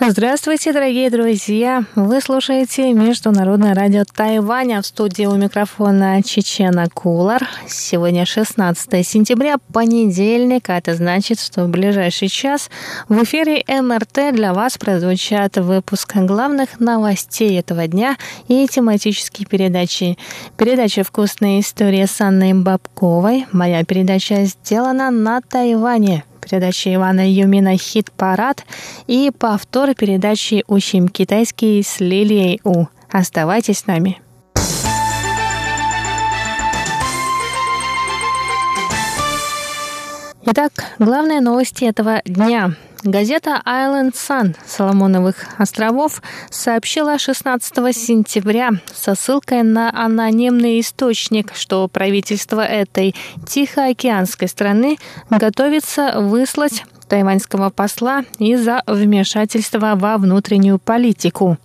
Здравствуйте, дорогие друзья! Вы слушаете Международное радио Тайваня в студии у микрофона Чечена Кулар. Сегодня 16 сентября, понедельник, а это значит, что в ближайший час в эфире МРТ для вас прозвучат выпуск главных новостей этого дня и тематические передачи. Передача «Вкусные истории» с Анной Бабковой. Моя передача сделана на Тайване передачи Ивана Юмина «Хит-парад» и повтор передачи «Учим китайский» с Лилией У. Оставайтесь с нами. Итак, главные новости этого дня – Газета Island Sun Соломоновых островов сообщила 16 сентября со ссылкой на анонимный источник, что правительство этой Тихоокеанской страны готовится выслать тайваньского посла из-за вмешательства во внутреннюю политику.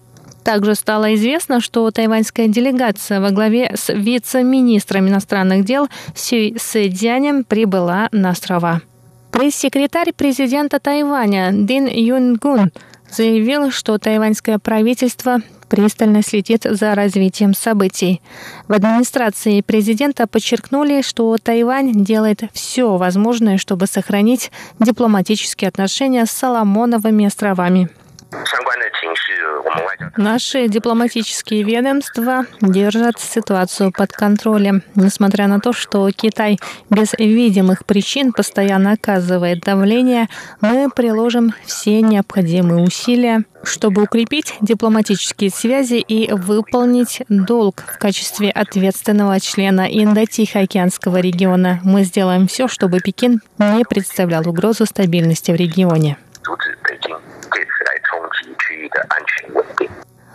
Также стало известно, что тайваньская делегация во главе с вице-министром иностранных дел Сюй Сэдзянем прибыла на острова. Пресс-секретарь президента Тайваня Дин Юнгун заявил, что тайваньское правительство пристально следит за развитием событий. В администрации президента подчеркнули, что Тайвань делает все возможное, чтобы сохранить дипломатические отношения с Соломоновыми островами. Наши дипломатические ведомства держат ситуацию под контролем. Несмотря на то, что Китай без видимых причин постоянно оказывает давление, мы приложим все необходимые усилия, чтобы укрепить дипломатические связи и выполнить долг в качестве ответственного члена Индо-Тихоокеанского региона. Мы сделаем все, чтобы Пекин не представлял угрозу стабильности в регионе.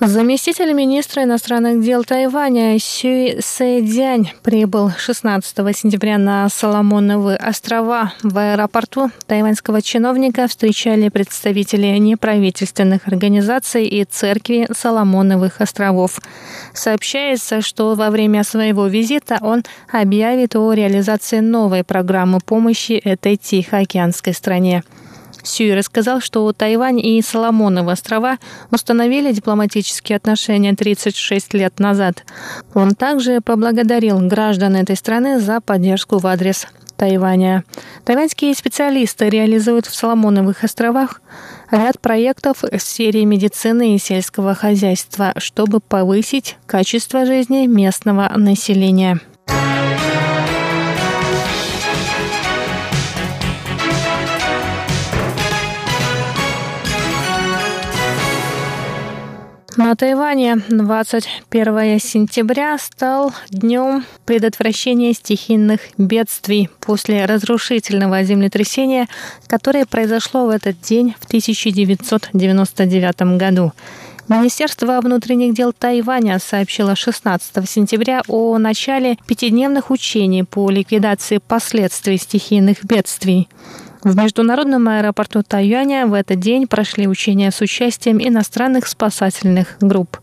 Заместитель министра иностранных дел Тайваня Сюй Сэдзянь прибыл 16 сентября на Соломоновы острова. В аэропорту тайваньского чиновника встречали представители неправительственных организаций и церкви Соломоновых островов. Сообщается, что во время своего визита он объявит о реализации новой программы помощи этой Тихоокеанской стране. Сюй рассказал, что Тайвань и Соломоновы острова установили дипломатические отношения 36 лет назад. Он также поблагодарил граждан этой страны за поддержку в адрес Тайваня. Тайваньские специалисты реализуют в Соломоновых островах ряд проектов в сфере медицины и сельского хозяйства, чтобы повысить качество жизни местного населения. На Тайване 21 сентября стал днем предотвращения стихийных бедствий после разрушительного землетрясения, которое произошло в этот день в 1999 году. Министерство внутренних дел Тайваня сообщило 16 сентября о начале пятидневных учений по ликвидации последствий стихийных бедствий. В международном аэропорту Тайюаня в этот день прошли учения с участием иностранных спасательных групп.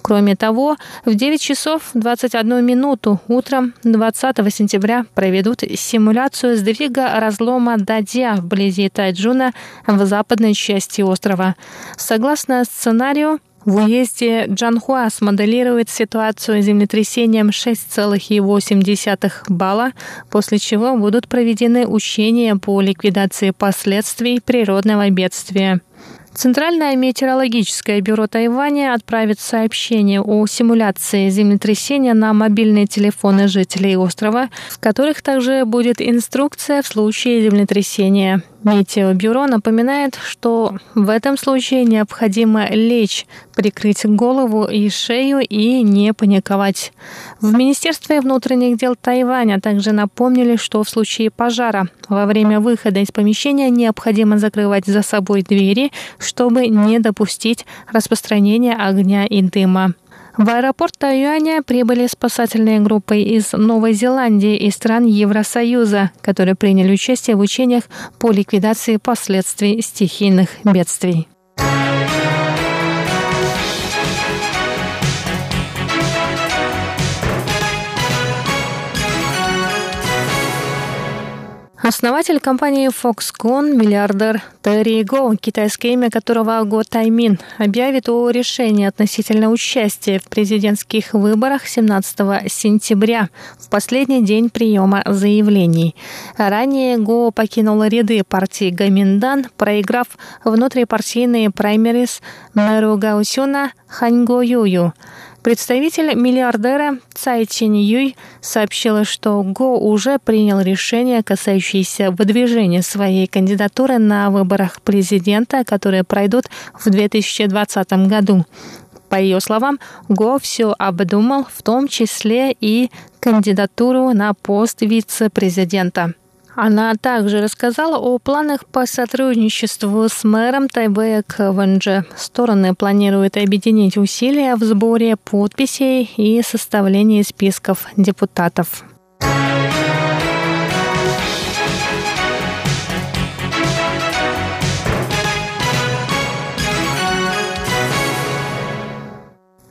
Кроме того, в 9 часов 21 минуту утром 20 сентября проведут симуляцию сдвига разлома Дадья вблизи Тайджуна в западной части острова. Согласно сценарию, в уезде Джанхуа смоделирует ситуацию землетрясением 6,8 балла, после чего будут проведены учения по ликвидации последствий природного бедствия. Центральное метеорологическое бюро Тайваня отправит сообщение о симуляции землетрясения на мобильные телефоны жителей острова, в которых также будет инструкция в случае землетрясения. Метеобюро напоминает, что в этом случае необходимо лечь, прикрыть голову и шею и не паниковать. В Министерстве внутренних дел Тайваня также напомнили, что в случае пожара во время выхода из помещения необходимо закрывать за собой двери, чтобы не допустить распространения огня и дыма. В аэропорт Тайюаня прибыли спасательные группы из Новой Зеландии и стран Евросоюза, которые приняли участие в учениях по ликвидации последствий стихийных бедствий. Основатель компании Foxconn, миллиардер Терри Го, китайское имя которого Го Таймин, объявит о решении относительно участия в президентских выборах 17 сентября, в последний день приема заявлений. Ранее Го покинул ряды партии Гаминдан, проиграв внутрипартийные праймерис мэру Гаусюна Ханьго Юю. Представитель миллиардера Цай Чинь Юй сообщила, что Го уже принял решение, касающееся выдвижения своей кандидатуры на выборах президента, которые пройдут в 2020 году. По ее словам, Го все обдумал, в том числе и кандидатуру на пост вице-президента. Она также рассказала о планах по сотрудничеству с мэром Тайбэя Кванджи. Стороны планируют объединить усилия в сборе подписей и составлении списков депутатов.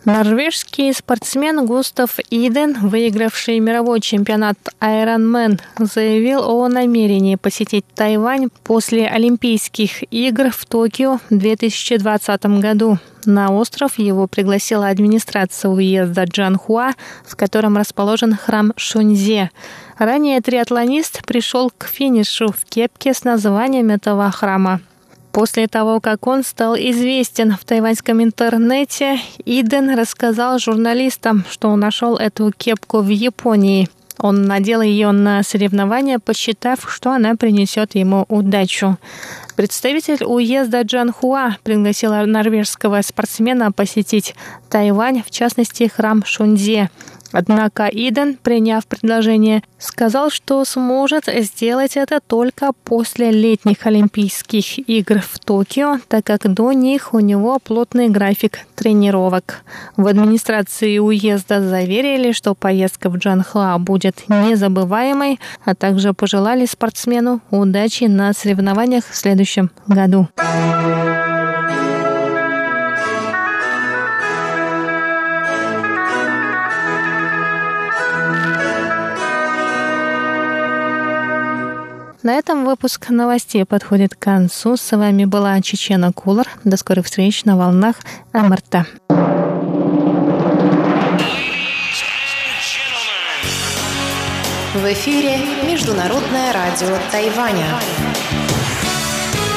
Норвежский спортсмен Густав Иден, выигравший мировой чемпионат Ironman, заявил о намерении посетить Тайвань после Олимпийских игр в Токио в 2020 году. На остров его пригласила администрация уезда Джанхуа, в котором расположен храм Шуньзе. Ранее триатлонист пришел к финишу в кепке с названием этого храма. После того, как он стал известен в тайваньском интернете, Иден рассказал журналистам, что он нашел эту кепку в Японии. Он надел ее на соревнования, посчитав, что она принесет ему удачу. Представитель уезда Джанхуа пригласил норвежского спортсмена посетить Тайвань, в частности храм Шунзе. Однако Иден, приняв предложение, сказал, что сможет сделать это только после летних Олимпийских игр в Токио, так как до них у него плотный график тренировок. В администрации уезда заверили, что поездка в Джанхуа будет незабываемой, а также пожелали спортсмену удачи на соревнованиях в следующем году. На этом выпуск новостей подходит к концу. С вами была Чечена Кулар. До скорых встреч на волнах МРТ. В эфире Международное радио Тайваня.